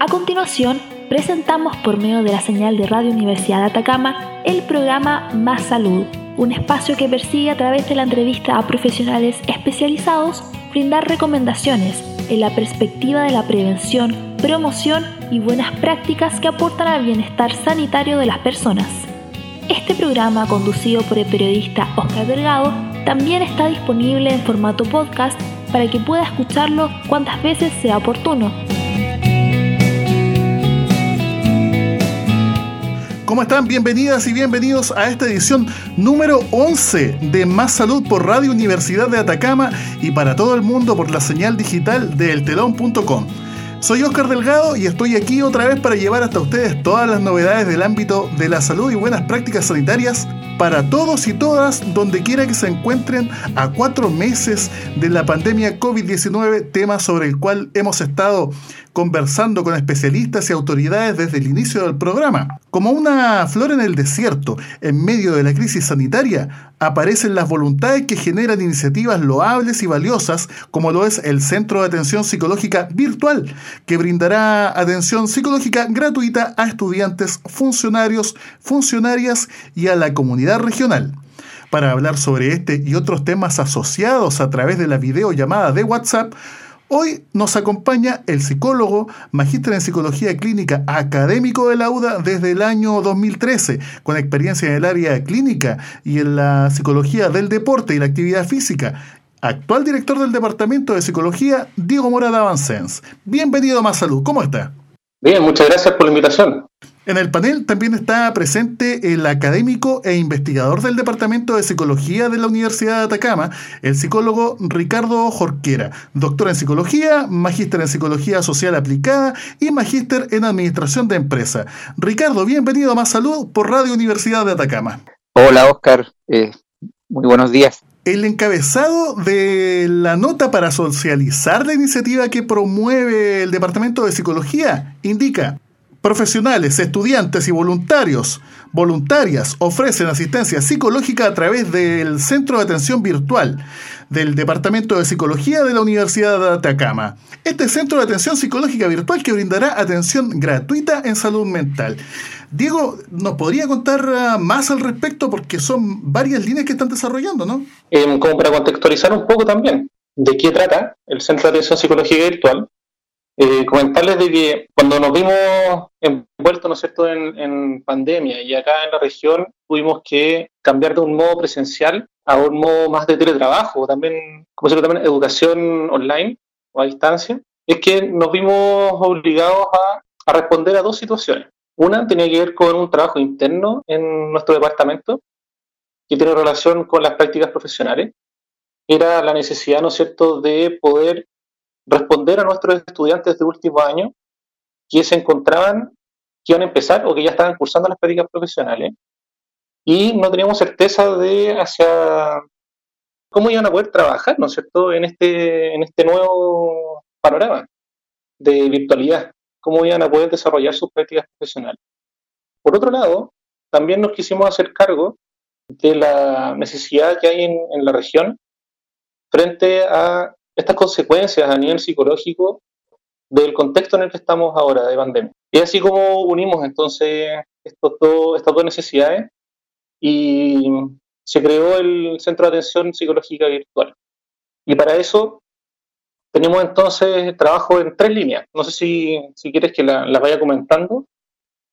A continuación, presentamos por medio de la señal de Radio Universidad de Atacama el programa Más Salud, un espacio que persigue a través de la entrevista a profesionales especializados brindar recomendaciones en la perspectiva de la prevención, promoción y buenas prácticas que aportan al bienestar sanitario de las personas. Este programa, conducido por el periodista Oscar Delgado, también está disponible en formato podcast para que pueda escucharlo cuantas veces sea oportuno ¿Cómo están? Bienvenidas y bienvenidos a esta edición número 11 de Más Salud por Radio Universidad de Atacama y para todo el mundo por la señal digital de eltelón.com. Soy Oscar Delgado y estoy aquí otra vez para llevar hasta ustedes todas las novedades del ámbito de la salud y buenas prácticas sanitarias para todos y todas donde quiera que se encuentren a cuatro meses de la pandemia COVID-19, tema sobre el cual hemos estado conversando con especialistas y autoridades desde el inicio del programa. Como una flor en el desierto, en medio de la crisis sanitaria, aparecen las voluntades que generan iniciativas loables y valiosas, como lo es el Centro de Atención Psicológica Virtual, que brindará atención psicológica gratuita a estudiantes, funcionarios, funcionarias y a la comunidad regional. Para hablar sobre este y otros temas asociados a través de la videollamada de WhatsApp, Hoy nos acompaña el psicólogo, magíster en psicología clínica, académico de la UDA desde el año 2013, con experiencia en el área clínica y en la psicología del deporte y la actividad física. Actual director del Departamento de Psicología, Diego Morada Avancens. Bienvenido a Más Salud, ¿cómo está? Bien, muchas gracias por la invitación. En el panel también está presente el académico e investigador del Departamento de Psicología de la Universidad de Atacama, el psicólogo Ricardo Jorquera, doctor en psicología, magíster en psicología social aplicada y magíster en administración de empresa. Ricardo, bienvenido a Más Salud por Radio Universidad de Atacama. Hola, Oscar. Eh, muy buenos días. El encabezado de la nota para socializar la iniciativa que promueve el Departamento de Psicología indica Profesionales, estudiantes y voluntarios, voluntarias ofrecen asistencia psicológica a través del Centro de Atención Virtual del Departamento de Psicología de la Universidad de Atacama. Este centro de atención psicológica virtual que brindará atención gratuita en salud mental. Diego, ¿nos podría contar ah, más al respecto? Porque son varias líneas que están desarrollando, ¿no? Eh, como para contextualizar un poco también de qué trata el Centro de Atención Psicológica Virtual. Eh, comentarles de que cuando nos vimos envueltos, ¿no es cierto?, en, pandemia y acá en la región tuvimos que cambiar de un modo presencial a un modo más de teletrabajo, también, como se también educación online o a distancia, es que nos vimos obligados a, a responder a dos situaciones. Una tenía que ver con un trabajo interno en nuestro departamento que tiene relación con las prácticas profesionales. Era la necesidad, ¿no es cierto?, de poder responder a nuestros estudiantes de último año que se encontraban, que iban a empezar o que ya estaban cursando las prácticas profesionales y no teníamos certeza de hacia cómo iban a poder trabajar, ¿no es cierto?, en este, en este nuevo panorama de virtualidad, cómo iban a poder desarrollar sus prácticas profesionales. Por otro lado, también nos quisimos hacer cargo de la necesidad que hay en, en la región frente a estas consecuencias a nivel psicológico del contexto en el que estamos ahora de pandemia. Y así como unimos entonces estos dos, estas dos necesidades y se creó el Centro de Atención Psicológica Virtual. Y para eso tenemos entonces trabajo en tres líneas. No sé si, si quieres que las la vaya comentando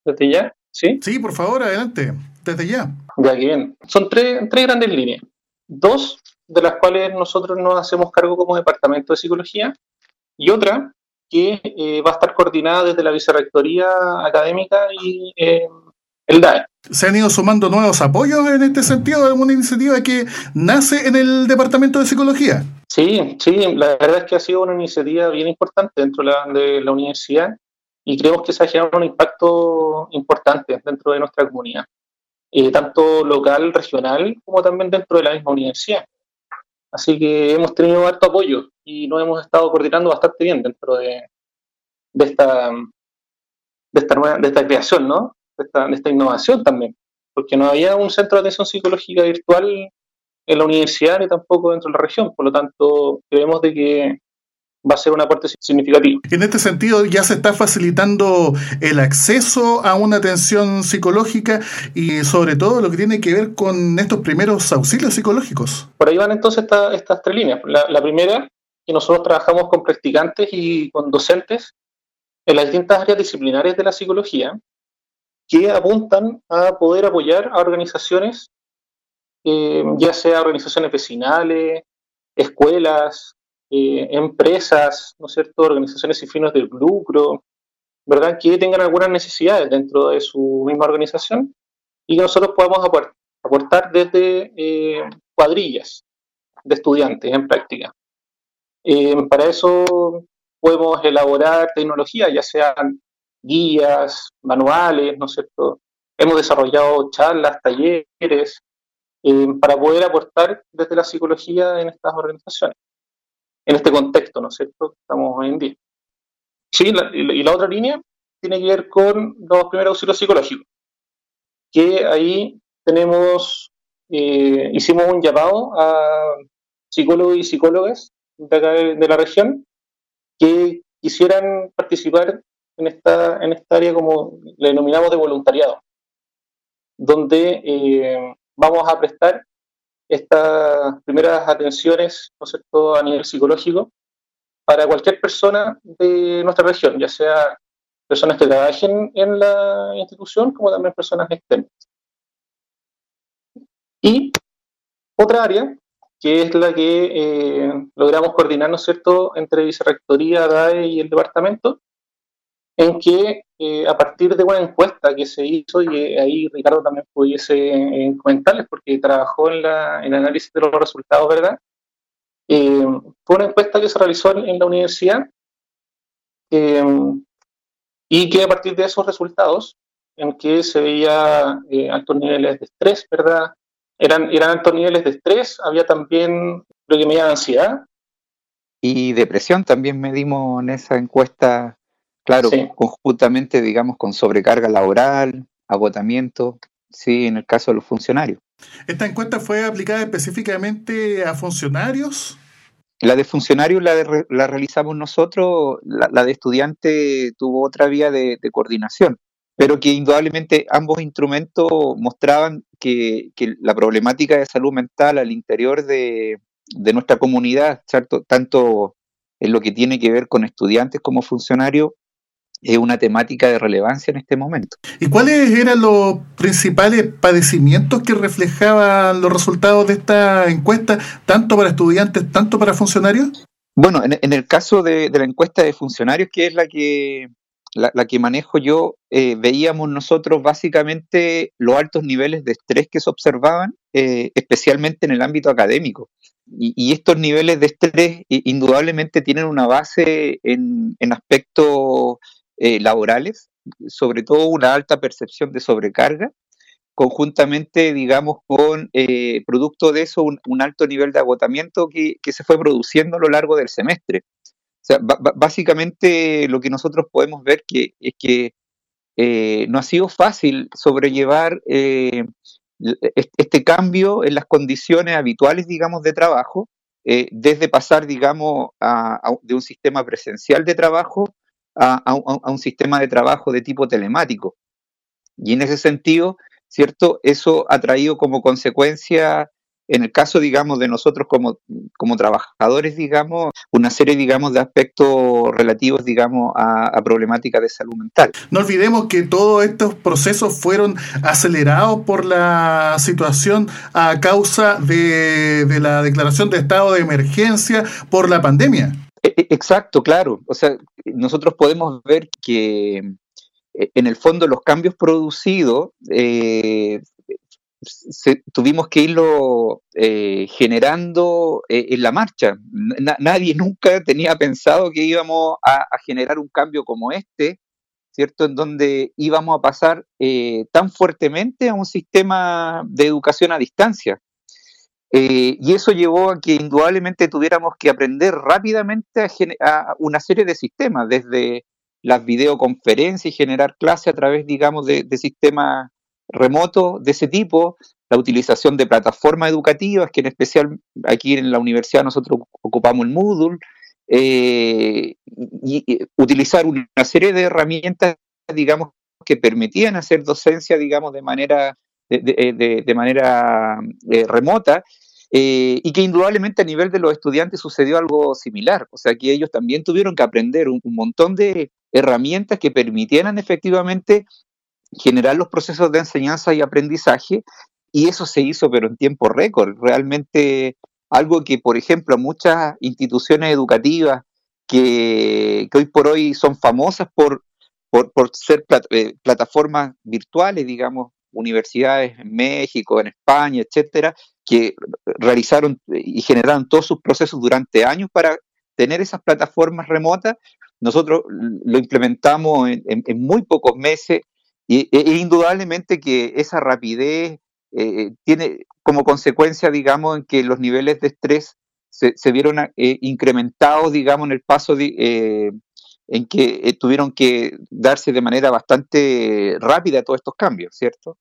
desde ya. ¿Sí? Sí, por favor, adelante, desde ya. Ya que bien. Son tres, tres grandes líneas. Dos de las cuales nosotros nos hacemos cargo como Departamento de Psicología, y otra que eh, va a estar coordinada desde la Vicerrectoría Académica y eh, el DAE. ¿Se han ido sumando nuevos apoyos en este sentido de una iniciativa que nace en el Departamento de Psicología? Sí, sí, la verdad es que ha sido una iniciativa bien importante dentro de la, universidad y creemos que se ha generado un impacto importante dentro de nuestra comunidad, eh, tanto local, regional, como también dentro de la misma universidad. Así que hemos tenido harto apoyo y nos hemos estado coordinando bastante bien dentro de, esta, de, esta, nueva, de esta creación, ¿no? De esta, de esta innovación también. Porque no había un centro de atención psicológica virtual en la universidad ni tampoco dentro de la región. Por lo tanto, creemos de que va a ser un aporte significativo. En este sentido, ya se está facilitando el acceso a una atención psicológica y sobre todo lo que tiene que ver con estos primeros auxilios psicológicos. Por ahí van entonces estas tres líneas. La, primera, que nosotros trabajamos con practicantes y con docentes en las distintas áreas disciplinarias de la psicología que apuntan a poder apoyar a organizaciones, eh, ya sea organizaciones vecinales, escuelas, eh, empresas, ¿no es cierto?, organizaciones sin fines de lucro, ¿verdad?, que tengan algunas necesidades dentro de su misma organización y que nosotros podamos aportar desde eh, cuadrillas de estudiantes en práctica. Eh, para eso podemos elaborar tecnología, ya sean guías, manuales, ¿no es cierto? Hemos desarrollado charlas, talleres, para poder aportar desde la psicología en estas organizaciones en este contexto, ¿no es cierto?, estamos hoy en día. Sí, y la otra línea tiene que ver con los primeros auxilios psicológicos, que ahí tenemos, eh, hicimos un llamado a psicólogos y psicólogas de acá de la región que quisieran participar en esta, en esta área como le denominamos de voluntariado, donde eh, vamos a prestar estas primeras atenciones, ¿no a nivel psicológico, para cualquier persona de nuestra región, ya sea personas que trabajen en la institución como también personas externas. Y otra área, que es la que eh, logramos coordinar, ¿no cierto?, entre Vicerrectoría, DAE y el departamento, en que eh, a partir de una encuesta que se hizo, y ahí Ricardo también pudiese eh, comentarles porque trabajó en, la, en el análisis de los resultados, ¿verdad? Eh, fue una encuesta que se realizó en, la universidad y que a partir de esos resultados, en que se veía altos niveles de estrés, ¿verdad? Eran, eran altos niveles de estrés, había también lo que medía ansiedad. Y depresión también medimos en esa encuesta Claro, conjuntamente, digamos, con sobrecarga laboral, agotamiento, sí, en el caso de los funcionarios. ¿Esta encuesta fue aplicada específicamente a funcionarios? La de funcionarios la, la realizamos nosotros, la, de estudiante tuvo otra vía de, coordinación, pero que indudablemente ambos instrumentos mostraban que, la problemática de salud mental al interior de, de nuestra comunidad, ¿cierto? tanto en lo que tiene que ver con estudiantes como funcionarios, es una temática de relevancia en este momento. ¿Y cuáles eran los principales padecimientos que reflejaban los resultados de esta encuesta, tanto para estudiantes, tanto para funcionarios? Bueno, en, el caso de, la encuesta de funcionarios, que es la que, la, que manejo yo, eh, veíamos nosotros básicamente los altos niveles de estrés que se observaban, eh, especialmente en el ámbito académico. Y, estos niveles de estrés indudablemente tienen una base en, en aspectos eh, laborales, sobre todo una alta percepción de sobrecarga, conjuntamente, digamos, con eh, producto de eso un, alto nivel de agotamiento que, se fue produciendo a lo largo del semestre. O sea, básicamente lo que nosotros podemos ver que, es que eh, no ha sido fácil sobrellevar este cambio en las condiciones habituales, digamos, de trabajo, desde pasar, digamos, de un sistema presencial de trabajo a, un sistema de trabajo de tipo telemático. Y en ese sentido, ¿cierto? Eso ha traído como consecuencia, en el caso, digamos, de nosotros como, como trabajadores, digamos, una serie, digamos, de aspectos relativos, digamos, a, problemáticas de salud mental. No olvidemos que todos estos procesos fueron acelerados por la situación a causa de, de la declaración de estado de emergencia por la pandemia. E, e, exacto, claro. O sea, nosotros podemos ver que eh, en el fondo los cambios producidos eh, tuvimos que irlo eh, generando en la marcha. nadie nunca tenía pensado que íbamos a, generar un cambio como este, ¿cierto? En donde íbamos a pasar tan fuertemente a un sistema de educación a distancia. Eh, y eso llevó a que indudablemente tuviéramos que aprender rápidamente a, una serie de sistemas, desde las videoconferencias y generar clases a través, digamos, de, sistemas remotos de ese tipo, la utilización de plataformas educativas, que en especial aquí en la universidad nosotros ocupamos el Moodle, y, utilizar una serie de herramientas, digamos, que permitían hacer docencia, digamos, de manera, de, manera remota, y que indudablemente a nivel de los estudiantes sucedió algo similar, o sea que ellos también tuvieron que aprender un montón de herramientas que permitieran efectivamente generar los procesos de enseñanza y aprendizaje, y eso se hizo pero en tiempo récord, realmente algo que, por ejemplo, muchas instituciones educativas que, hoy por hoy son famosas por, por, ser eh, plataformas virtuales, digamos, universidades en México, en España, etcétera, que realizaron y generaron todos sus procesos durante años para tener esas plataformas remotas. Nosotros lo implementamos en muy pocos meses, y e, e indudablemente que esa rapidez eh, tiene como consecuencia, digamos, en que los niveles de estrés se, vieron eh, incrementados, digamos, en el paso eh, en que tuvieron que darse de manera bastante rápida todos estos cambios, ¿cierto?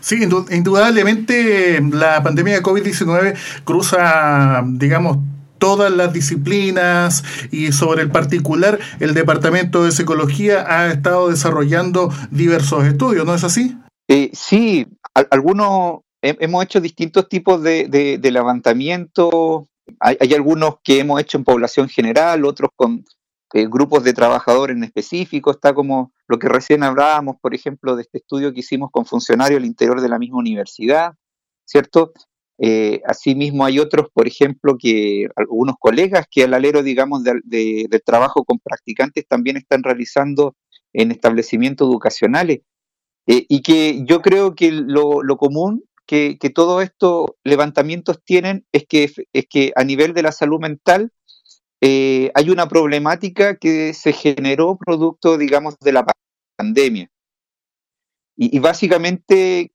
Sí, indudablemente la pandemia de COVID-19 cruza, digamos, todas las disciplinas y sobre el particular, el Departamento de Psicología ha estado desarrollando diversos estudios, ¿no es así? Eh, sí, algunos hemos hecho distintos tipos de, levantamiento. Hay, algunos que hemos hecho en población general, otros con eh, grupos de trabajadores en específico. Está como lo que recién hablábamos, por ejemplo, de este estudio que hicimos con funcionarios al interior de la misma universidad, ¿cierto? Eh, asimismo, hay otros, por ejemplo, que algunos colegas que al alero, digamos, de, trabajo con practicantes también están realizando en establecimientos educacionales. Eh, y que yo creo que lo, común que, todos estos levantamientos tienen es que, es que a nivel de la salud mental eh, hay una problemática que se generó producto, digamos, de la pandemia. Y, y básicamente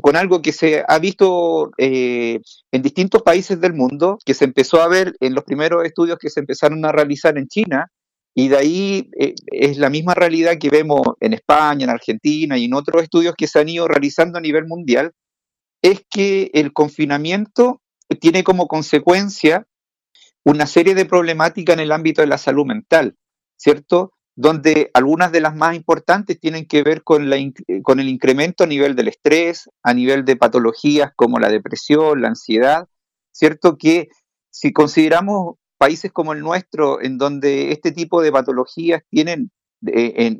con algo que se ha visto eh, en distintos países del mundo, que se empezó a ver en los primeros estudios que se empezaron a realizar en China, y de ahí eh, es la misma realidad que vemos en España, en Argentina y en otros estudios que se han ido realizando a nivel mundial, es que el confinamiento tiene como consecuencia una serie de problemáticas en el ámbito de la salud mental, ¿cierto? donde algunas de las más importantes tienen que ver con, la, con el incremento a nivel del estrés, a nivel de patologías como la depresión, la ansiedad, ¿cierto? Que si consideramos países como el nuestro, en donde este tipo de patologías tienen eh,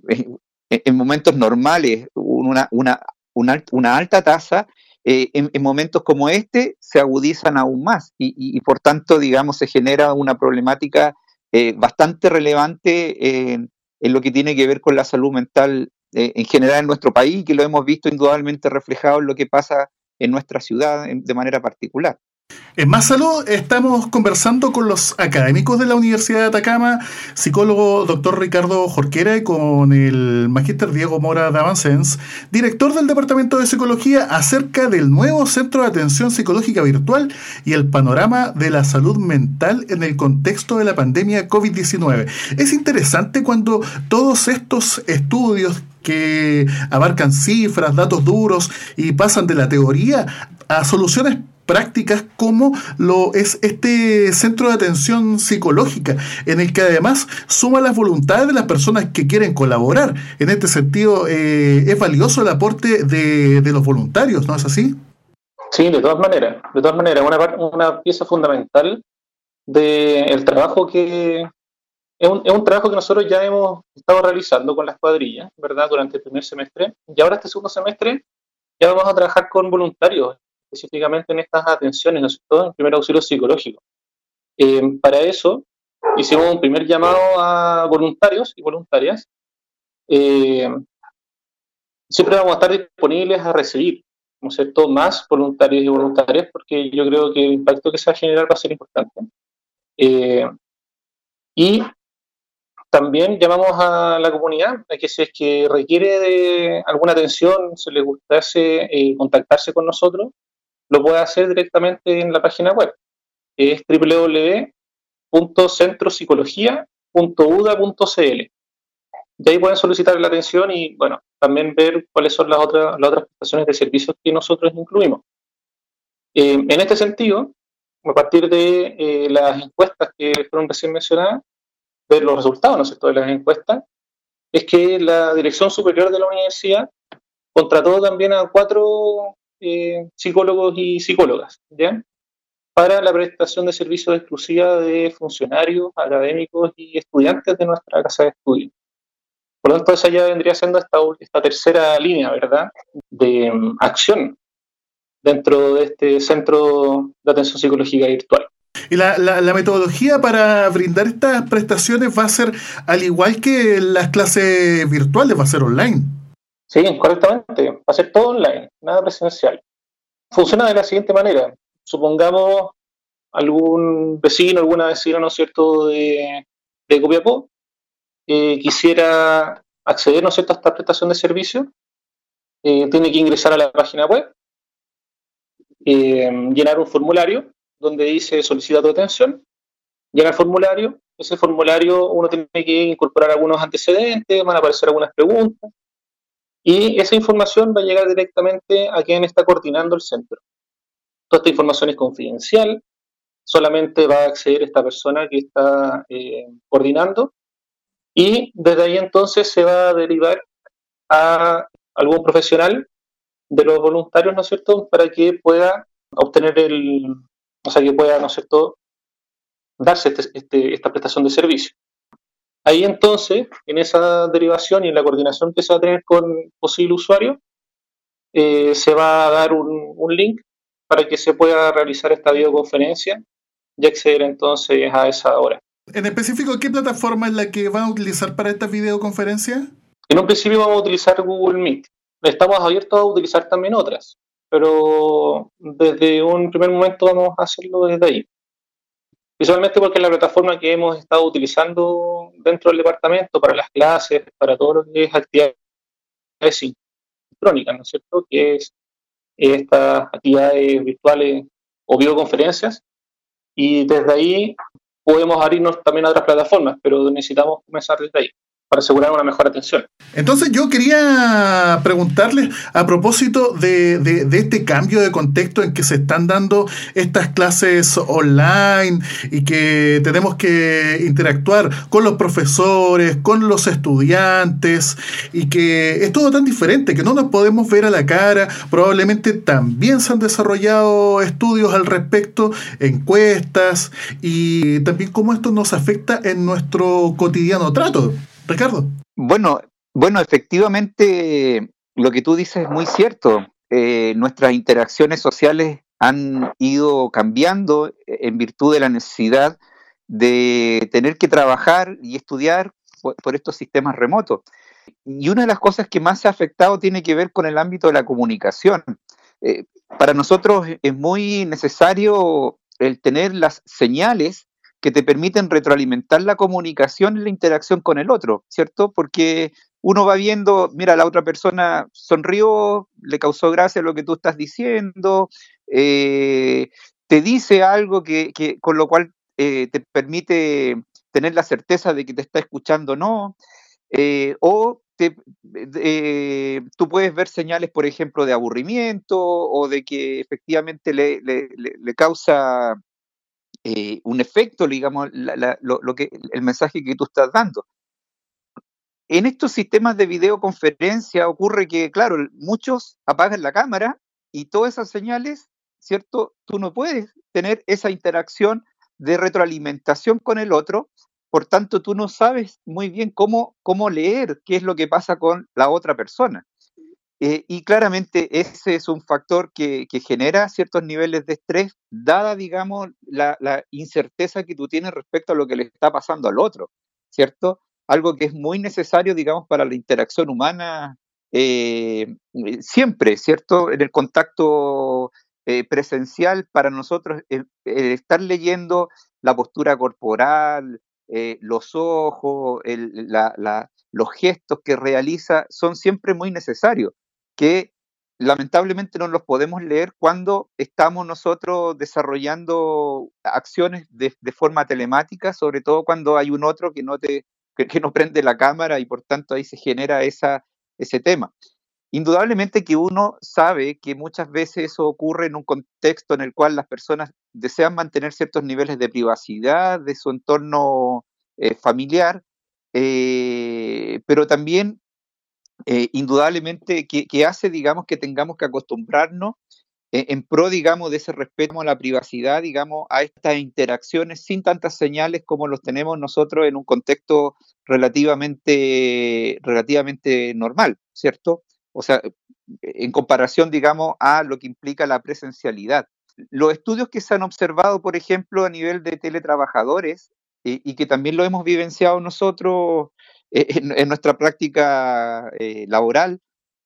en, momentos normales una, una, alta tasa, eh, en, momentos como este se agudizan aún más y, por tanto, digamos, se genera una problemática eh, bastante relevante en lo que tiene que ver con la salud mental eh, en general en nuestro país, que lo hemos visto indudablemente reflejado en lo que pasa en nuestra ciudad de manera particular. En Más Salud estamos conversando con los académicos de la Universidad de Atacama, psicólogo doctor Ricardo Jorquera y con el magíster Diego Mora Davancens, director del Departamento de Psicología, acerca del nuevo Centro de Atención Psicológica Virtual y el panorama de la salud mental en el contexto de la pandemia COVID-19. Es interesante cuando todos estos estudios que abarcan cifras, datos duros y pasan de la teoría a soluciones prácticas como lo es este centro de atención psicológica, en el que además suma las voluntades de las personas que quieren colaborar. En este sentido, eh, es valioso el aporte de, los voluntarios, ¿no es así? Sí, de todas maneras, de todas maneras, una, una pieza fundamental del trabajo que es un, es un, trabajo que nosotros ya hemos estado realizando con las cuadrillas, ¿verdad? Durante el primer semestre. Y ahora este segundo semestre ya vamos a trabajar con voluntarios específicamente en estas atenciones, ¿no es cierto?, en primer auxilio psicológico. Eh, para eso hicimos un primer llamado a voluntarios y voluntarias. Eh, siempre vamos a estar disponibles a recibir, ¿no es cierto?, más voluntarios y voluntarias, porque yo creo que el impacto que se va a generar va a ser importante. Eh, y también llamamos a la comunidad a que si es que requiere de alguna atención, se le gustase contactarse con nosotros, lo puede hacer directamente en la página web, es www.centropsicología.uda.cl. De ahí pueden solicitar la atención y, bueno, también ver cuáles son las otras, las otras prestaciones de servicios que nosotros incluimos. Eh, en este sentido, a partir de eh, las encuestas que fueron recién mencionadas, ver los resultados, ¿no es cierto?, de las encuestas, es que la Dirección Superior de la Universidad contrató también a cuatro eh, psicólogos y psicólogas, ¿ya? para la prestación de servicios exclusivos de funcionarios, académicos y estudiantes de nuestra casa de estudio. Por lo tanto, esa ya vendría siendo esta, esta tercera línea, ¿verdad?, de um, acción dentro de este centro de atención psicológica virtual. Y la, la, metodología para brindar estas prestaciones va a ser al igual que las clases virtuales, va a ser online. Sí, correctamente. Va a ser todo online, nada presencial. Funciona de la siguiente manera supongamos algún vecino, alguna vecina, ¿no es cierto?, de, de Copiapó, eh, quisiera acceder, ¿no es cierto?, a esta prestación de servicio, eh, tiene que ingresar a la página web, eh, llenar un formulario donde dice solicita tu atención, llena el formulario, ese formulario uno tiene que incorporar algunos antecedentes, van a aparecer algunas preguntas, y esa información va a llegar directamente a quien está coordinando el centro. Toda esta información es confidencial, solamente va a acceder esta persona que está eh, coordinando y desde ahí entonces se va a derivar a algún profesional de los voluntarios, ¿no es cierto?, para que pueda obtener el, o sea, que pueda, ¿no es cierto?, darse este, este, esta prestación de servicio. Ahí entonces, en esa derivación y en la coordinación que se va a tener con posible usuario, eh, se va a dar un, un link para que se pueda realizar esta videoconferencia y acceder entonces a esa hora. En específico, ¿qué plataforma es la que van a utilizar para esta videoconferencia? En un principio vamos a utilizar Google Meet. Estamos abiertos a utilizar también otras, pero desde un primer momento vamos a hacerlo desde ahí. Visualmente porque es la plataforma que hemos estado utilizando dentro del departamento para las clases, para todo lo que es actividades sincrónicas, ¿no es cierto? Que es estas actividades virtuales o videoconferencias y desde ahí podemos abrirnos también a otras plataformas, pero necesitamos comenzar desde ahí para asegurar una mejor atención. Entonces yo quería preguntarles a propósito de, de, este cambio de contexto en que se están dando estas clases online y que tenemos que interactuar con los profesores, con los estudiantes y que es todo tan diferente que no nos podemos ver a la cara. Probablemente también se han desarrollado estudios al respecto, encuestas y también cómo esto nos afecta en nuestro cotidiano trato. Ricardo. Bueno, bueno, efectivamente lo que tú dices es muy cierto. Eh, nuestras interacciones sociales han ido cambiando en virtud de la necesidad de tener que trabajar y estudiar por, estos sistemas remotos. Y una de las cosas que más se ha afectado tiene que ver con el ámbito de la comunicación. Eh, para nosotros es muy necesario el tener las señales que te permiten retroalimentar la comunicación y la interacción con el otro, ¿cierto? Porque uno va viendo, mira, la otra persona sonrió, le causó gracia lo que tú estás diciendo, eh, te dice algo que, con lo cual eh, te permite tener la certeza de que te está escuchando o no, eh, o tú puedes ver señales, por ejemplo, de aburrimiento o de que efectivamente le, le causa eh, un efecto, digamos, lo, que, el mensaje que tú estás dando. En estos sistemas de videoconferencia ocurre que, claro, muchos apagan la cámara y todas esas señales, ¿cierto? Tú no puedes tener esa interacción de retroalimentación con el otro, por tanto tú no sabes muy bien cómo, cómo leer qué es lo que pasa con la otra persona. Eh, y claramente ese es un factor que, genera ciertos niveles de estrés, dada, digamos, la, incerteza que tú tienes respecto a lo que le está pasando al otro, ¿cierto? Algo que es muy necesario, digamos, para la interacción humana eh, eh, siempre, ¿cierto? En el contacto presencial, para nosotros, estar leyendo la postura corporal, los ojos, los gestos que realiza, son siempre muy necesarios que lamentablemente no los podemos leer cuando estamos nosotros desarrollando acciones de, forma telemática, sobre todo cuando hay un otro que no, te, que, no prende la cámara y por tanto ahí se genera esa, ese tema. indudablemente que uno sabe que muchas veces eso ocurre en un contexto en el cual las personas desean mantener ciertos niveles de privacidad de su entorno eh, familiar, eh, pero también eh, indudablemente que, hace, digamos, que tengamos que acostumbrarnos en pro, digamos, de ese respeto a la privacidad, digamos, a estas interacciones sin tantas señales como los tenemos nosotros en un contexto relativamente, relativamente normal, ¿cierto? O sea, en comparación, digamos, a lo que implica la presencialidad. Los estudios que se han observado, por ejemplo, a nivel de teletrabajadores, eh, y que también lo hemos vivenciado nosotros eh, en, nuestra práctica eh, laboral,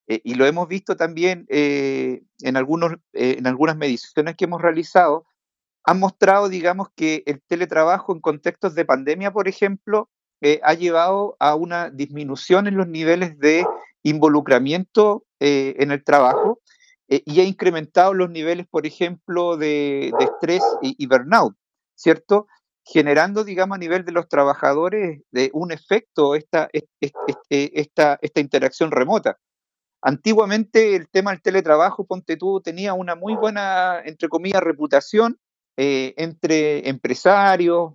y lo hemos visto también en, algunos, en algunas mediciones que hemos realizado, han mostrado, digamos, que el teletrabajo en contextos de pandemia, por ejemplo, ha llevado a una disminución en los niveles de involucramiento eh, en el trabajo eh, y ha incrementado los niveles, por ejemplo, de, estrés y, burnout, ¿cierto? Generando, digamos, a nivel de los trabajadores de un efecto esta, esta, esta interacción remota. Antiguamente el tema del teletrabajo, ponte tú, tenía una muy buena, entre comillas, reputación eh, entre empresarios,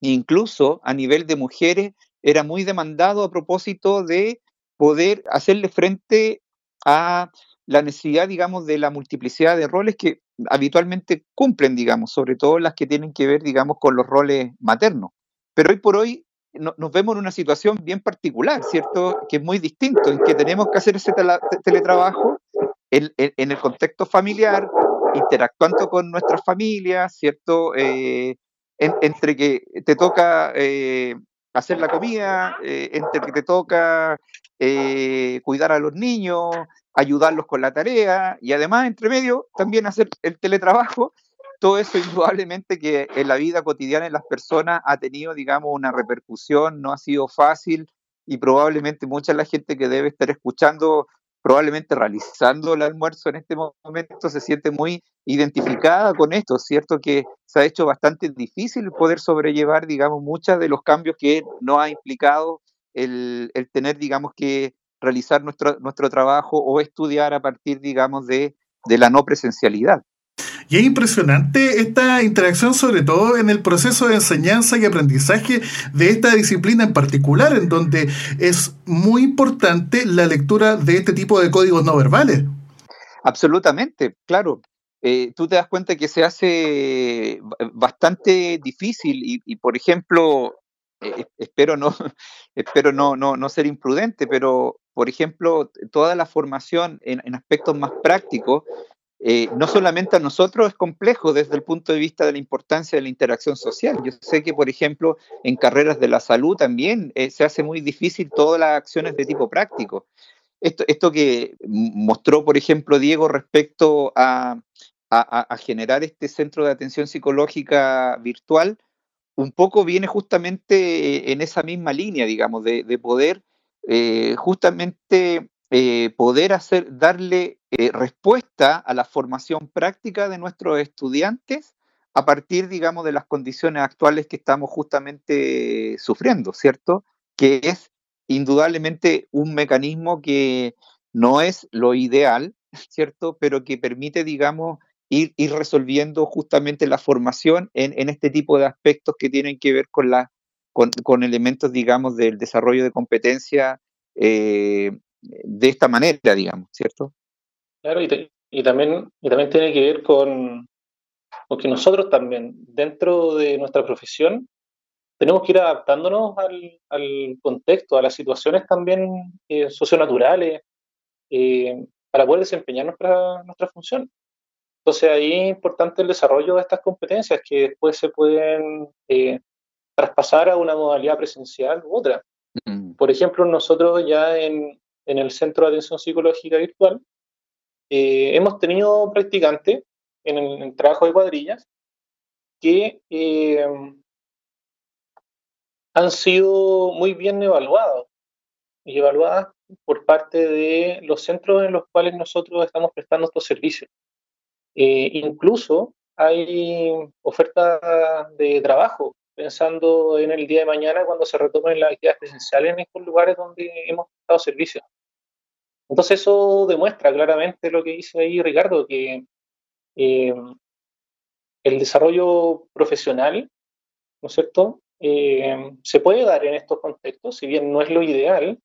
incluso a nivel de mujeres, era muy demandado a propósito de poder hacerle frente a la necesidad, digamos, de la multiplicidad de roles que habitualmente cumplen, digamos, sobre todo las que tienen que ver, digamos, con los roles maternos. Pero hoy por hoy nos vemos en una situación bien particular, ¿cierto? Que es muy distinto, en que tenemos que hacer ese teletrabajo en, el contexto familiar, interactuando con nuestras familias, ¿cierto? Eh, entre que te toca eh, hacer la comida, eh, entre que te toca eh, cuidar a los niños, ayudarlos con la tarea y además, entre medio, también hacer el teletrabajo. Todo eso indudablemente que en la vida cotidiana de las personas ha tenido, digamos, una repercusión, no ha sido fácil y probablemente mucha de la gente que debe estar escuchando probablemente realizando el almuerzo en este momento se siente muy identificada con esto, ¿cierto? Que se ha hecho bastante difícil poder sobrellevar, digamos, muchos de los cambios que no ha implicado el, tener, digamos, que realizar nuestro, nuestro trabajo o estudiar a partir, digamos, de, de la no presencialidad. Y es impresionante esta interacción, sobre todo en el proceso de enseñanza y aprendizaje de esta disciplina en particular, en donde es muy importante la lectura de este tipo de códigos no verbales. Absolutamente, claro. Eh, tú te das cuenta que se hace bastante difícil y, por ejemplo, eh, espero no, espero no, no, no, ser imprudente, pero por ejemplo, toda la formación en, aspectos más prácticos, eh, no solamente a nosotros es complejo desde el punto de vista de la importancia de la interacción social. Yo sé que, por ejemplo, en carreras de la salud también eh, se hace muy difícil todas las acciones de tipo práctico. Esto, esto que mostró, por ejemplo, Diego respecto a, a generar este centro de atención psicológica virtual, un poco viene justamente en esa misma línea, digamos, de, poder eh, justamente eh, poder hacer, darle eh, respuesta a la formación práctica de nuestros estudiantes a partir, digamos, de las condiciones actuales que estamos justamente sufriendo, ¿cierto? Que es indudablemente un mecanismo que no es lo ideal, ¿cierto? Pero que permite, digamos, ir, resolviendo justamente la formación en, este tipo de aspectos que tienen que ver con, la, con, elementos, digamos, del desarrollo de competencia eh, de esta manera, digamos, ¿cierto? Claro, y, y, también, y también tiene que ver con, que nosotros también, dentro de nuestra profesión, tenemos que ir adaptándonos al, al contexto, a las situaciones también eh, socionaturales, eh, para poder desempeñar nuestra, nuestra función. Entonces ahí es importante el desarrollo de estas competencias que después se pueden eh, traspasar a una modalidad presencial u otra. Mm. Por ejemplo, nosotros ya en, en, el Centro de Atención Psicológica Virtual eh, hemos tenido practicantes en el, trabajo de cuadrillas que eh, han sido muy bien evaluados y evaluadas por parte de los centros en los cuales nosotros estamos prestando estos servicios. Eh, incluso hay ofertas de trabajo, pensando en el día de mañana cuando se retomen las actividades presenciales en estos lugares donde hemos prestado servicios. Entonces eso demuestra claramente lo que dice ahí Ricardo, que eh, el desarrollo profesional, ¿no es cierto?, eh, se puede dar en estos contextos, si bien no es lo ideal,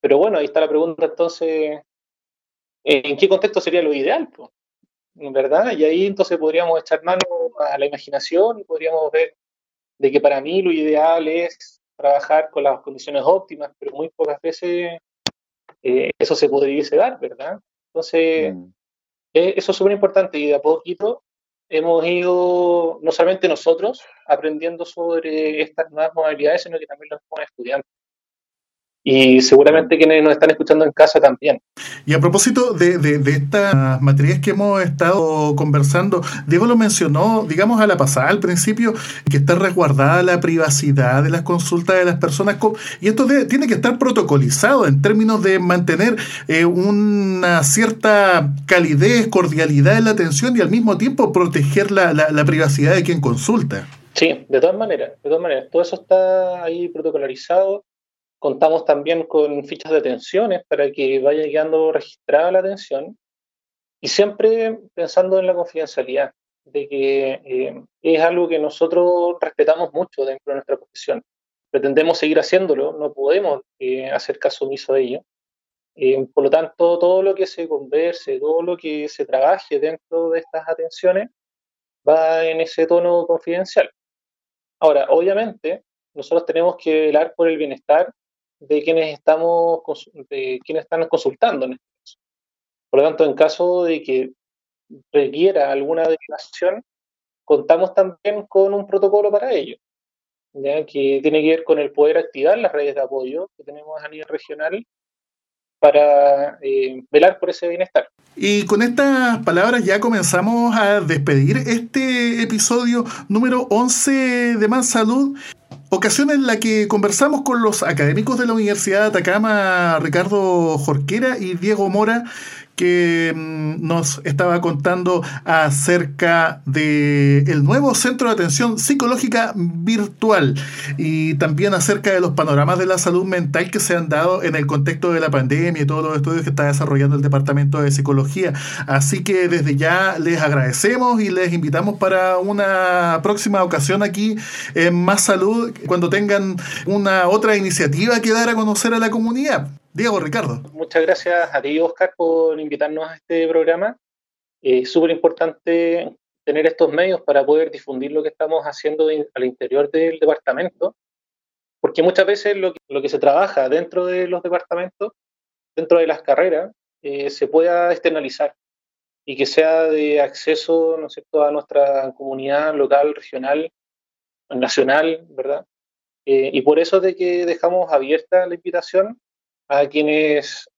pero bueno, ahí está la pregunta entonces, ¿en qué contexto sería lo ideal? ¿Verdad? Y ahí entonces podríamos echar mano a la imaginación y podríamos ver de que para mí lo ideal es trabajar con las condiciones óptimas, pero muy pocas veces eh, eso se podría dar, ¿verdad? Entonces, mm. eh, eso es súper importante y de a poquito hemos ido, no solamente nosotros, aprendiendo sobre estas nuevas modalidades, sino que también los estudiantes y seguramente quienes nos están escuchando en casa también. Y a propósito de, de, estas materias que hemos estado conversando, Diego lo mencionó, digamos, a la pasada, al principio, que está resguardada la privacidad de las consultas de las personas, y esto tiene que estar protocolizado en términos de mantener eh, una cierta calidez, cordialidad en la atención y al mismo tiempo proteger la, la, la privacidad de quien consulta. Sí, de todas maneras, de todas maneras, todo eso está ahí protocolarizado Contamos también con fichas de atenciones para que vaya quedando registrada la atención y siempre pensando en la confidencialidad, de que eh, es algo que nosotros respetamos mucho dentro de nuestra profesión. Pretendemos seguir haciéndolo, no podemos eh, hacer caso omiso de ello. Eh, por lo tanto, todo lo que se converse, todo lo que se trabaje dentro de estas atenciones va en ese tono confidencial. Ahora, obviamente, nosotros tenemos que velar por el bienestar de quienes estamos de quienes están consultando en este caso. Por lo tanto, en caso de que requiera alguna declaración, contamos también con un protocolo para ello, ¿ya? que tiene que ver con el poder activar las redes de apoyo que tenemos a nivel regional para eh, velar por ese bienestar. Y con estas palabras ya comenzamos a despedir este episodio número 11 de Más Salud. Ocasión en la que conversamos con los académicos de la Universidad de Atacama, Ricardo Jorquera y Diego Mora, que mm, nos estaba contando acerca del el nuevo centro de atención psicológica virtual y también acerca de los panoramas de la salud mental que se han dado en el contexto de la pandemia y todos los estudios que está desarrollando el Departamento de Psicología. Así que desde ya les agradecemos y les invitamos para una próxima ocasión aquí en Más Salud, cuando tengan una otra iniciativa que dar a conocer a la comunidad. Diego, Ricardo. Muchas gracias a ti, Oscar, por invitarnos a este programa. Es súper importante tener estos medios para poder difundir lo que estamos haciendo al interior del departamento, porque muchas veces lo que, se trabaja dentro de los departamentos, dentro de las carreras, eh, se pueda externalizar y que sea de acceso ¿no cierto? a nuestra comunidad local, regional, nacional, ¿verdad? Eh, y por eso de que dejamos abierta la invitación a quienes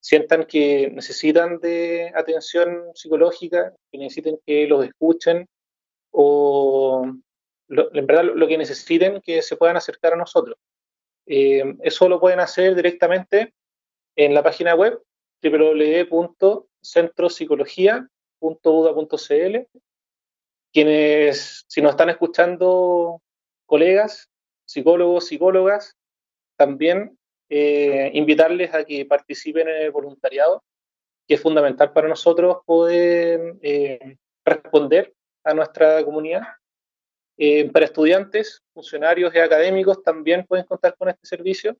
sientan que necesitan de atención psicológica, que necesiten que los escuchen o en verdad lo que necesiten que se puedan acercar a nosotros. Eh, eso lo pueden hacer directamente en la página web www.centropsicología.uda.cl. Quienes, si nos están escuchando, colegas, psicólogos, psicólogas, también eh, invitarles a que participen en el voluntariado, que es fundamental para nosotros poder eh, responder a nuestra comunidad. Eh, para estudiantes, funcionarios y académicos también pueden contar con este servicio.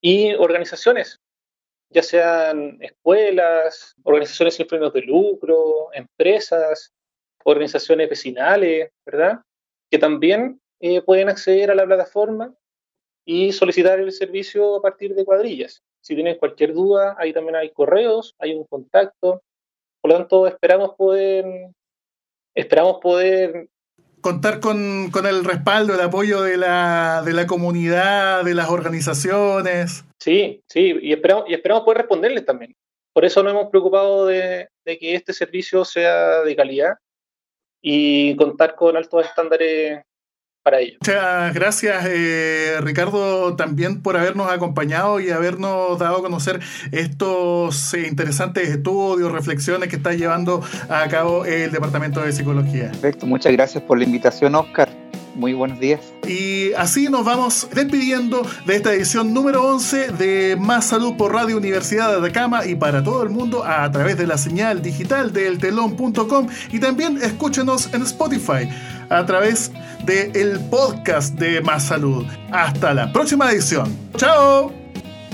Y organizaciones, ya sean escuelas, organizaciones sin fines de lucro, empresas, organizaciones vecinales, ¿verdad? Que también pueden acceder a la plataforma y solicitar el servicio a partir de cuadrillas. Si tienen cualquier duda, ahí también hay correos, hay un contacto. Por lo tanto, esperamos poder, esperamos poder contar con, con, el respaldo, el apoyo de la, de la comunidad, de las organizaciones. Sí, sí, y esperamos, y esperamos poder responderles también. Por eso nos hemos preocupado de, de que este servicio sea de calidad y contar con altos estándares para ello. Muchas gracias, eh, Ricardo, también por habernos acompañado y habernos dado a conocer estos eh, interesantes estudios, reflexiones que está llevando a cabo el Departamento de Psicología. Perfecto, muchas gracias por la invitación, Oscar. Muy buenos días. Y así nos vamos despidiendo de esta edición número 11 de Más Salud por Radio Universidad de Atacama y para todo el mundo a través de la señal digital del telón.com y también escúchenos en Spotify a través del el podcast de Más Salud. Hasta la próxima edición. ¡Chao!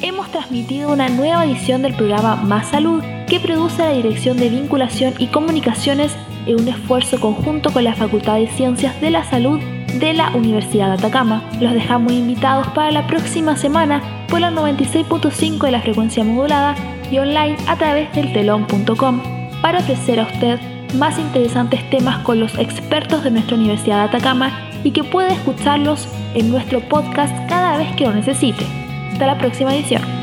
Hemos transmitido una nueva edición del programa Más Salud que produce la Dirección de Vinculación y Comunicaciones en un esfuerzo conjunto con la Facultad de Ciencias de la Salud de la Universidad de Atacama. Los dejamos invitados para la próxima semana por la 96.5 de la frecuencia modulada y online a través del telón.com para ofrecer a usted más interesantes temas con los expertos de nuestra Universidad de Atacama y que pueda escucharlos en nuestro podcast cada vez que lo necesite. Hasta la próxima edición.